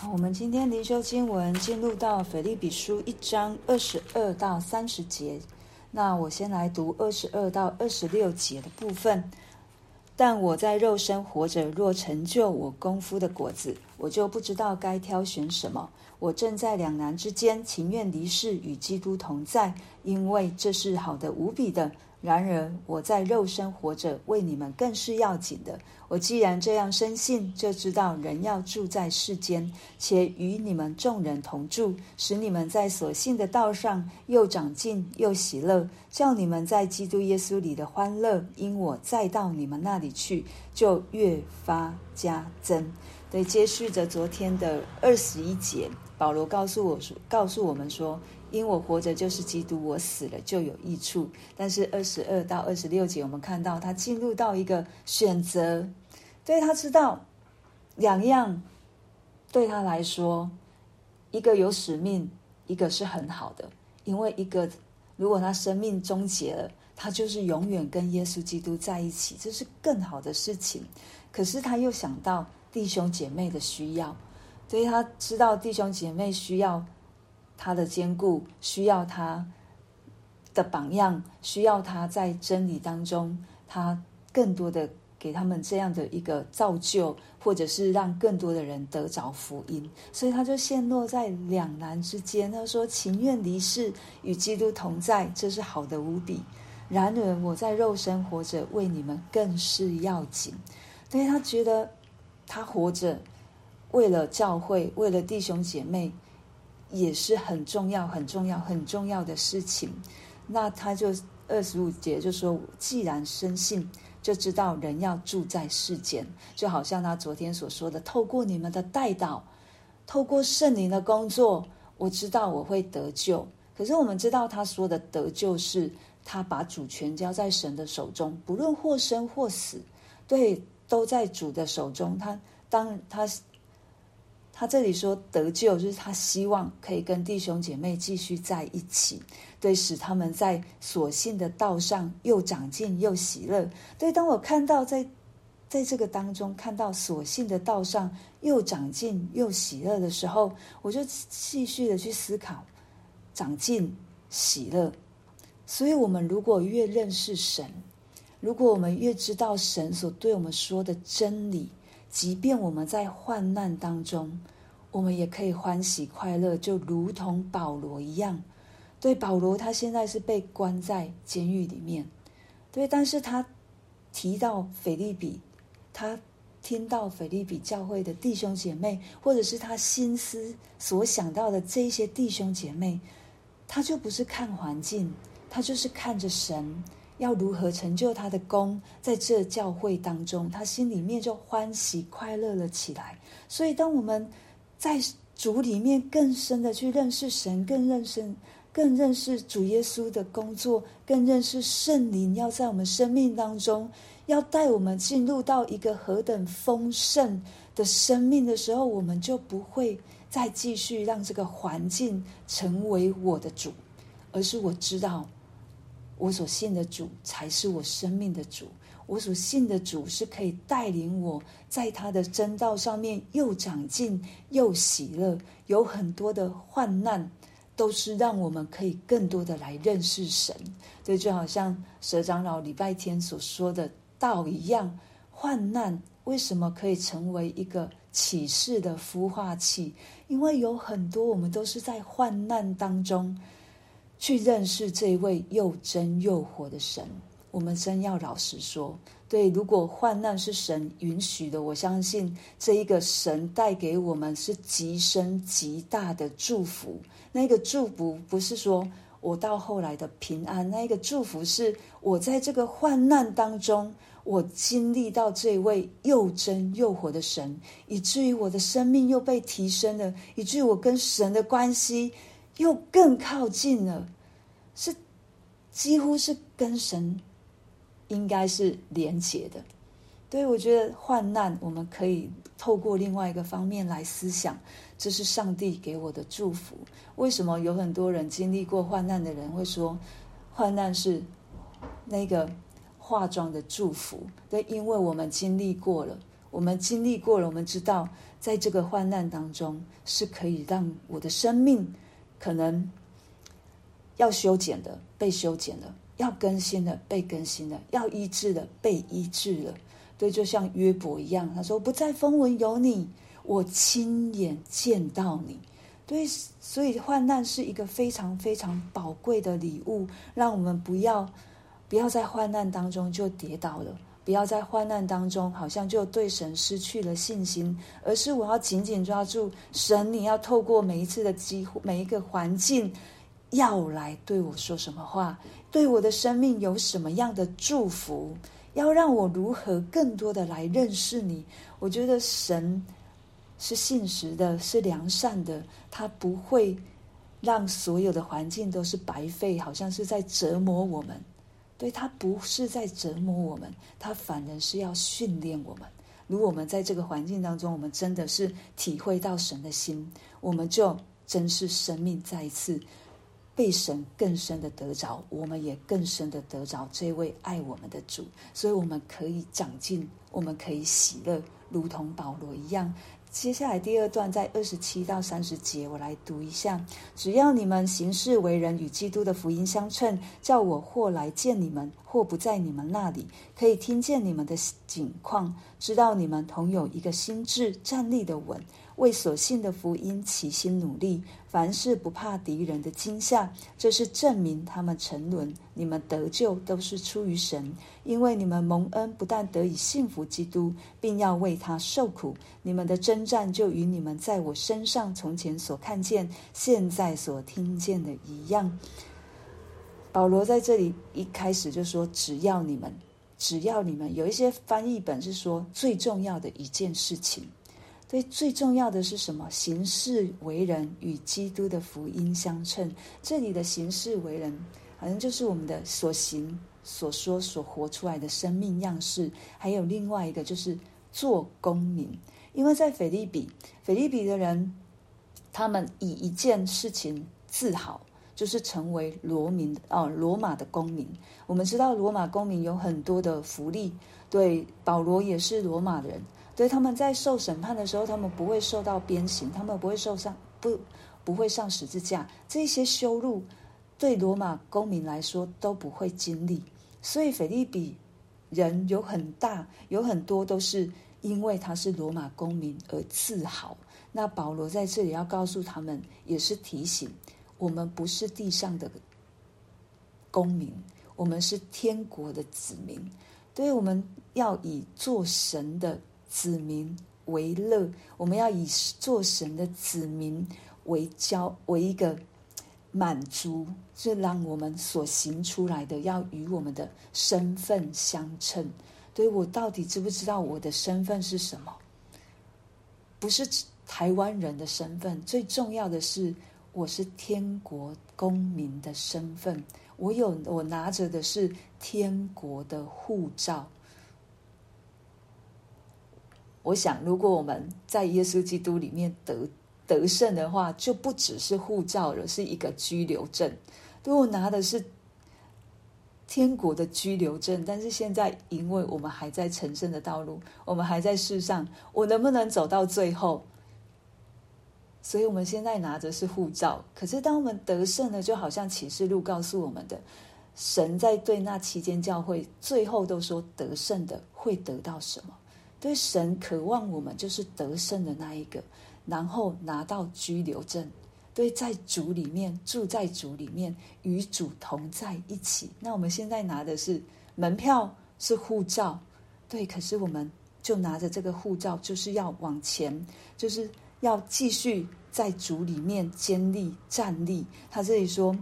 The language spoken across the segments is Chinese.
好，我们今天灵修经文进入到腓立比书一章二十二到三十节。那我先来读二十二到二十六节的部分。但我在肉身活着，若成就我功夫的果子，我就不知道该挑选什么。我正在两难之间，情愿离世与基督同在，因为这是好的无比的。然而我在肉身活着，为你们更是要紧的。我既然这样深信，就知道人要住在世间，且与你们众人同住，使你们在所信的道上又长进又喜乐，叫你们在基督耶稣里的欢乐，因我再到你们那里去，就越发加增。对，接续着昨天的二十一节，保罗告诉我说，告诉我们说。因我活着就是基督，我死了就有益处。但是二十二到二十六节，我们看到他进入到一个选择，对，他知道两样对他来说，一个有使命，一个是很好的。因为一个如果他生命终结了，他就是永远跟耶稣基督在一起，这是更好的事情。可是他又想到弟兄姐妹的需要，所以他知道弟兄姐妹需要。他的坚固需要他的榜样，需要他在真理当中，他更多的给他们这样的一个造就，或者是让更多的人得着福音，所以他就陷落在两难之间。他说：“情愿离世与基督同在，这是好的无比；然而我在肉身活着，为你们更是要紧。”所以他觉得他活着，为了教会，为了弟兄姐妹。也是很重要、很重要、很重要的事情。那他就二十五节就说：“既然深信，就知道人要住在世间，就好像他昨天所说的，透过你们的代祷，透过圣灵的工作，我知道我会得救。可是我们知道他说的得救是，他把主权交在神的手中，不论或生或死，对，都在主的手中。他当他。”他这里说得救，就是他希望可以跟弟兄姐妹继续在一起，对，使他们在所信的道上又长进又喜乐。对，当我看到在在这个当中看到所信的道上又长进又喜乐的时候，我就继续的去思考长进喜乐。所以，我们如果越认识神，如果我们越知道神所对我们说的真理。即便我们在患难当中，我们也可以欢喜快乐，就如同保罗一样。对，保罗他现在是被关在监狱里面，对，但是他提到腓利比，他听到腓利比教会的弟兄姐妹，或者是他心思所想到的这些弟兄姐妹，他就不是看环境，他就是看着神。要如何成就他的功，在这教会当中，他心里面就欢喜快乐了起来。所以，当我们在主里面更深的去认识神，更认识、更认识主耶稣的工作，更认识圣灵要在我们生命当中，要带我们进入到一个何等丰盛的生命的时候，我们就不会再继续让这个环境成为我的主，而是我知道。我所信的主才是我生命的主，我所信的主是可以带领我在他的真道上面又长进又喜乐。有很多的患难，都是让我们可以更多的来认识神。这就好像佘长老礼拜天所说的道一样，患难为什么可以成为一个启示的孵化器？因为有很多我们都是在患难当中。去认识这位又真又活的神，我们真要老实说，对，如果患难是神允许的，我相信这一个神带给我们是极深极大的祝福。那个祝福不是说我到后来的平安，那个祝福是我在这个患难当中，我经历到这位又真又活的神，以至于我的生命又被提升了，以至于我跟神的关系。又更靠近了，是几乎是跟神应该是连结的。对，我觉得患难，我们可以透过另外一个方面来思想，这是上帝给我的祝福。为什么有很多人经历过患难的人会说，患难是那个化妆的祝福？对，因为我们经历过了，我们经历过了，我们知道，在这个患难当中，是可以让我的生命可能要修剪的，被修剪了；要更新的，被更新了；要医治的，被医治了。对，就像约伯一样，他说：“不在风闻有你，我亲眼见到你。”对，所以患难是一个非常非常宝贵的礼物，让我们不要不要在患难当中就跌倒了，不要在患难当中好像就对神失去了信心，而是我要紧紧抓住神，你要透过每一次的机会，每一个环境，要来对我说什么话，对我的生命有什么样的祝福。要让我如何更多的来认识你？我觉得神是信实的，是良善的，他不会让所有的环境都是白费，好像是在折磨我们。对，他不是在折磨我们，他反而是要训练我们。如果我们在这个环境当中，我们真的是体会到神的心，我们就真是生命再一次。被神更深的得着，我们也更深的得着这位爱我们的主，所以我们可以长进，我们可以喜乐，如同保罗一样。接下来第二段在二十七到三十节，我来读一下：只要你们行事为人与基督的福音相称，叫我或来见你们，或不在你们那里，可以听见你们的景况，知道你们同有一个心智，站立的稳。为所信的福音齐心努力，凡事不怕敌人的惊吓，这是证明他们沉沦。你们得救都是出于神，因为你们蒙恩，不但得以信服基督，并要为他受苦。你们的征战就与你们在我身上从前所看见、现在所听见的一样。保罗在这里一开始就说：“只要你们，只要你们。”有一些翻译本是说最重要的一件事情。对，最重要的是什么？行事为人与基督的福音相称。这里的行事为人，好像就是我们的所行、所说、所活出来的生命样式。还有另外一个，就是做公民。因为在腓立比，腓立比的人，他们以一件事情自豪，就是成为罗民哦，罗马的公民。我们知道罗马公民有很多的福利。对，保罗也是罗马人。所以他们在受审判的时候，他们不会受到鞭刑，他们不会受上不不会上十字架，这些羞辱对罗马公民来说都不会经历。所以腓立比人有很大有很多都是因为他是罗马公民而自豪。那保罗在这里要告诉他们，也是提醒我们不是地上的公民，我们是天国的子民。对，我们要以做神的。子民为乐，我们要以做神的子民为骄，为一个满足，是让我们所行出来的要与我们的身份相称。对，我到底知不知道我的身份是什么？不是台湾人的身份，最重要的是我是天国公民的身份。我有，我拿着的是天国的护照。我想，如果我们在耶稣基督里面得得胜的话，就不只是护照了，是一个居留证。如果拿的是天国的居留证，但是现在因为我们还在成圣的道路，我们还在世上，我能不能走到最后？所以我们现在拿着是护照。可是当我们得胜了，就好像启示录告诉我们的，神在对那期间教会最后都说，得胜的会得到什么？对神渴望我们就是得胜的那一个，然后拿到居留证，对，在主里面住在主里面，与主同在一起。那我们现在拿的是门票，是护照，对。可是我们就拿着这个护照，就是要往前，就是要继续在主里面坚立站立。他这里说，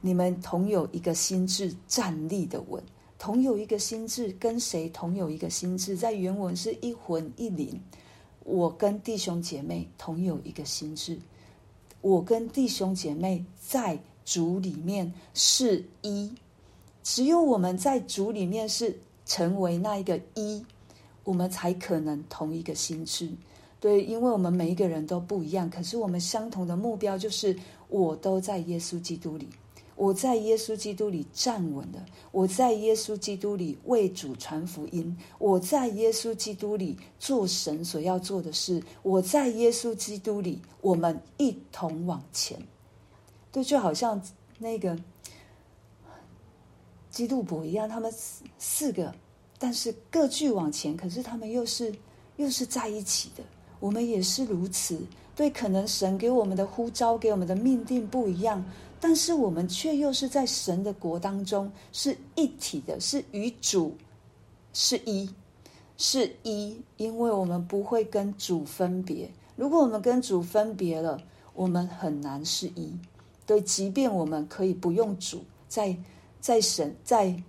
你们同有一个心智，站立的稳。同有一个心智，跟谁同有一个心智？在原文是一魂一灵。我跟弟兄姐妹同有一个心智，我跟弟兄姐妹在主里面是一。只有我们在主里面是成为那一个一，我们才可能同一个心智。对，因为我们每一个人都不一样，可是我们相同的目标就是，我都在耶稣基督里。我在耶稣基督里站稳了，我在耶稣基督里为主传福音，我在耶稣基督里做神所要做的事，我在耶稣基督里，我们一同往前。对，就好像那个基督伯一样，他们四四个，但是各具往前，可是他们又是又是在一起的。我们也是如此。对，可能神给我们的呼召，给我们的命定不一样。但是我们却又是在神的国当中是一体的，是与主是一，是一，因为我们不会跟主分别。如果我们跟主分别了，我们很难是一。对，即便我们可以不用主，在在神在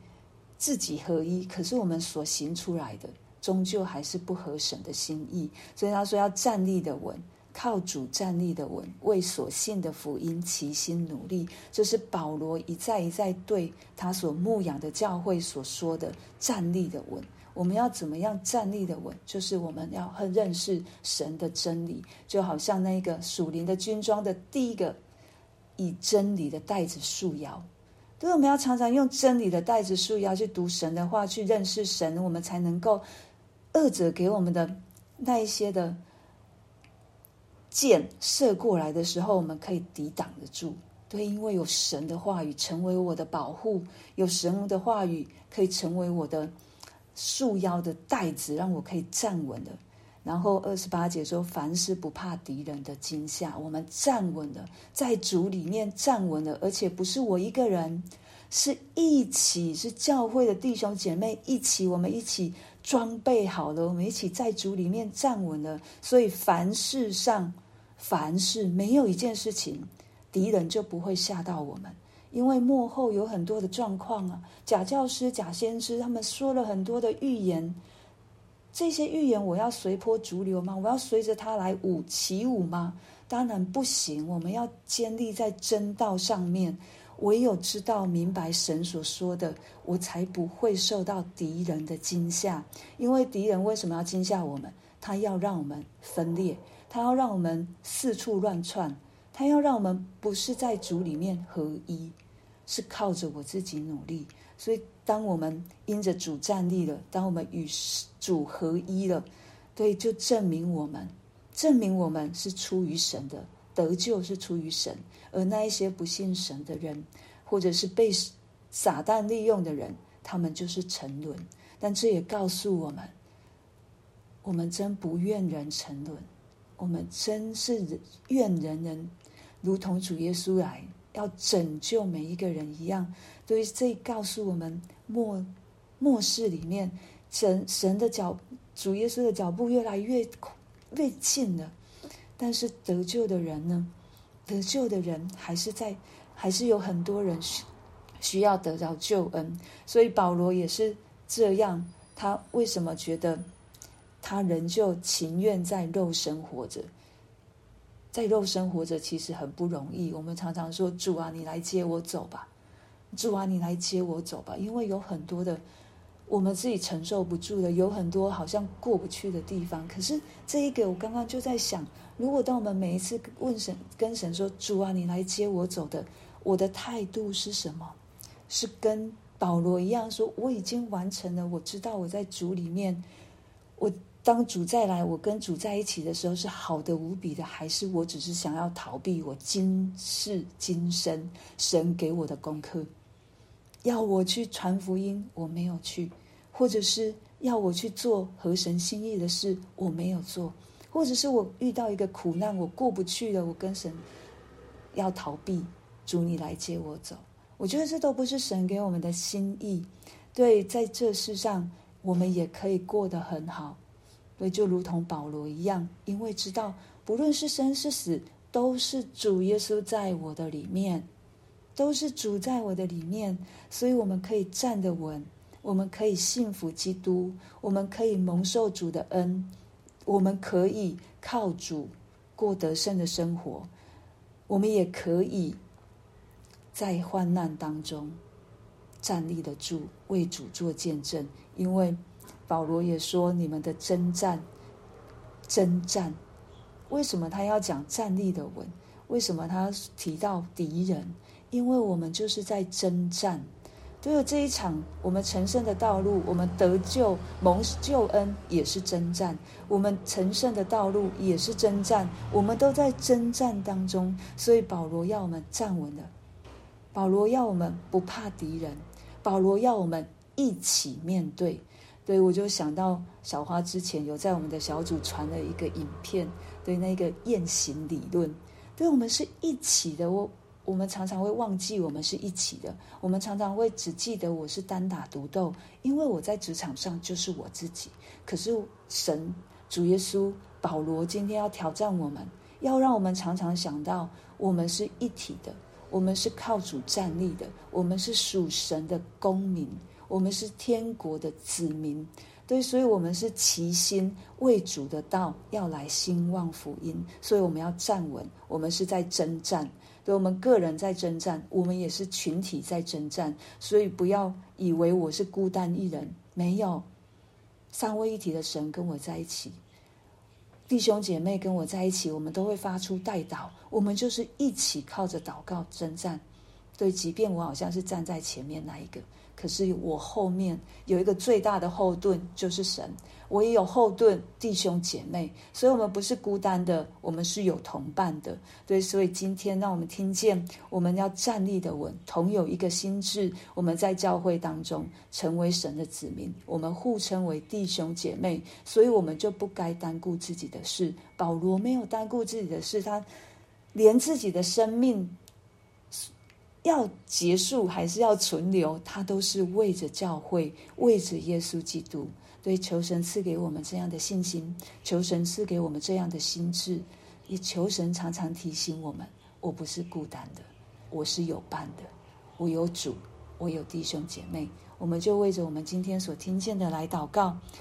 自己合一，可是我们所行出来的，终究还是不合神的心意。所以他说要站立的稳。靠主站立的稳，为所信的福音齐心努力，这是保罗一再一再对他所牧养的教会所说的站立的稳。我们要怎么样站立的稳？就是我们要很认识神的真理，就好像那个属灵的军装的第一个，以真理的带子束腰。所以我们要常常用真理的带子束腰去读神的话，去认识神，我们才能够二者给我们的那一些的。箭射过来的时候，我们可以抵挡得住。对，因为有神的话语成为我的保护，有神的话语可以成为我的束腰的带子，让我可以站稳了。然后二十八节说：“凡事不怕敌人的惊吓，我们站稳了，在主里面站稳了，而且不是我一个人，是一起，是教会的弟兄姐妹一起，我们一起。”装备好了，我们一起在主里面站稳了。所以凡事上，凡事没有一件事情，敌人就不会吓到我们。因为幕后有很多的状况啊，假教师、假先知，他们说了很多的预言。这些预言，我要随波逐流吗？我要随着他来舞起舞吗？当然不行。我们要坚立在真道上面。唯有知道明白神所说的，我才不会受到敌人的惊吓。因为敌人为什么要惊吓我们？他要让我们分裂，他要让我们四处乱窜，他要让我们不是在主里面合一，是靠着我自己努力。所以，当我们因着主站立了，当我们与主合一了，对，就证明我们，证明我们是出于神的。得救是出于神，而那一些不信神的人，或者是被撒旦利用的人，他们就是沉沦。但这也告诉我们，我们真不愿人沉沦，我们真是愿人人如同主耶稣来要拯救每一个人一样。所以这告诉我们末末世里面，神神的脚，主耶稣的脚步越来越越近了。但是得救的人呢？得救的人还是在，还是有很多人需需要得到救恩。所以保罗也是这样。他为什么觉得他仍旧情愿在肉身活着？在肉身活着其实很不容易。我们常常说：“主啊，你来接我走吧！”主啊，你来接我走吧！因为有很多的我们自己承受不住的，有很多好像过不去的地方。可是这一个，我刚刚就在想。如果当我们每一次问神、跟神说：“主啊，你来接我走的，我的态度是什么？”是跟保罗一样说：“我已经完成了，我知道我在主里面，我当主再来，我跟主在一起的时候是好的无比的，还是我只是想要逃避我今世今生神给我的功课？要我去传福音，我没有去；或者是要我去做合神心意的事，我没有做。”或者是我遇到一个苦难，我过不去了，我跟神要逃避，主你来接我走。我觉得这都不是神给我们的心意。对，在这世上，我们也可以过得很好。对，就如同保罗一样，因为知道不论是生是死，都是主耶稣在我的里面，都是主在我的里面，所以我们可以站得稳，我们可以信服基督，我们可以蒙受主的恩。我们可以靠主过得胜的生活，我们也可以在患难当中站立得住，为主做见证。因为保罗也说：“你们的征战，征战，为什么他要讲站立的稳？为什么他提到敌人？因为我们就是在征战。都有这一场，我们成圣的道路，我们得救蒙救恩也是征战；我们成圣的道路也是征战，我们都在征战当中。所以保罗要我们站稳了，保罗要我们不怕敌人，保罗要我们一起面对。对，我就想到小花之前有在我们的小组传了一个影片，对那个雁行理论，对我们是一起的我。我们常常会忘记我们是一起的，我们常常会只记得我是单打独斗，因为我在职场上就是我自己。可是神、主耶稣、保罗今天要挑战我们，要让我们常常想到，我们是一体的，我们是靠主站立的，我们是属神的公民，我们是天国的子民。对，所以我们是齐心为主的道要来兴旺福音，所以我们要站稳，我们是在征战。对我们个人在征战，我们也是群体在征战，所以不要以为我是孤单一人，没有三位一体的神跟我在一起，弟兄姐妹跟我在一起，我们都会发出代祷，我们就是一起靠着祷告征战。对，即便我好像是站在前面那一个。可是我后面有一个最大的后盾，就是神。我也有后盾，弟兄姐妹，所以我们不是孤单的，我们是有同伴的。对，所以今天让我们听见，我们要站立的稳，同有一个心智。我们在教会当中成为神的子民，我们互称为弟兄姐妹，所以我们就不该单顾自己的事。保罗没有单顾自己的事，他连自己的生命。要结束还是要存留，他都是为着教会，为着耶稣基督。对，求神赐给我们这样的信心，求神赐给我们这样的心智，也求神常常提醒我们：我不是孤单的，我是有伴的，我有主，我有弟兄姐妹。我们就为着我们今天所听见的来祷告。